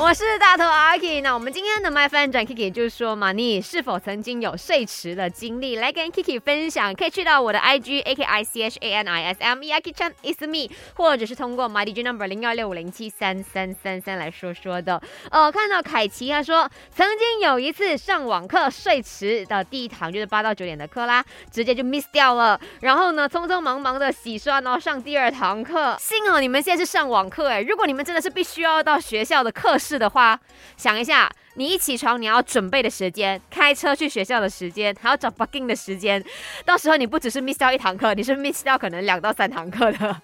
我是大头阿 K，那我们今天的麦翻转 Kiki 就是说嘛，你是否曾经有睡迟的经历？来跟 Kiki 分享，可以去到我的 IG A K I C H A N I S M E A K Chan is me，或者是通过 My DJ Number 零幺六五零七三三三三来说说的。呃，看到凯奇他说，曾经有一次上网课睡迟的第一堂就是八到九点的课啦，直接就 miss 掉了。然后呢，匆匆忙忙的洗刷，然后上第二堂课。幸好你们现在是上网课哎，如果你们真的是必须要到学校的课室。是的话，想一下，你一起床你要准备的时间，开车去学校的时间，还要找 bugging 的时间，到时候你不只是 miss 掉一堂课，你是 miss 掉可能两到三堂课的。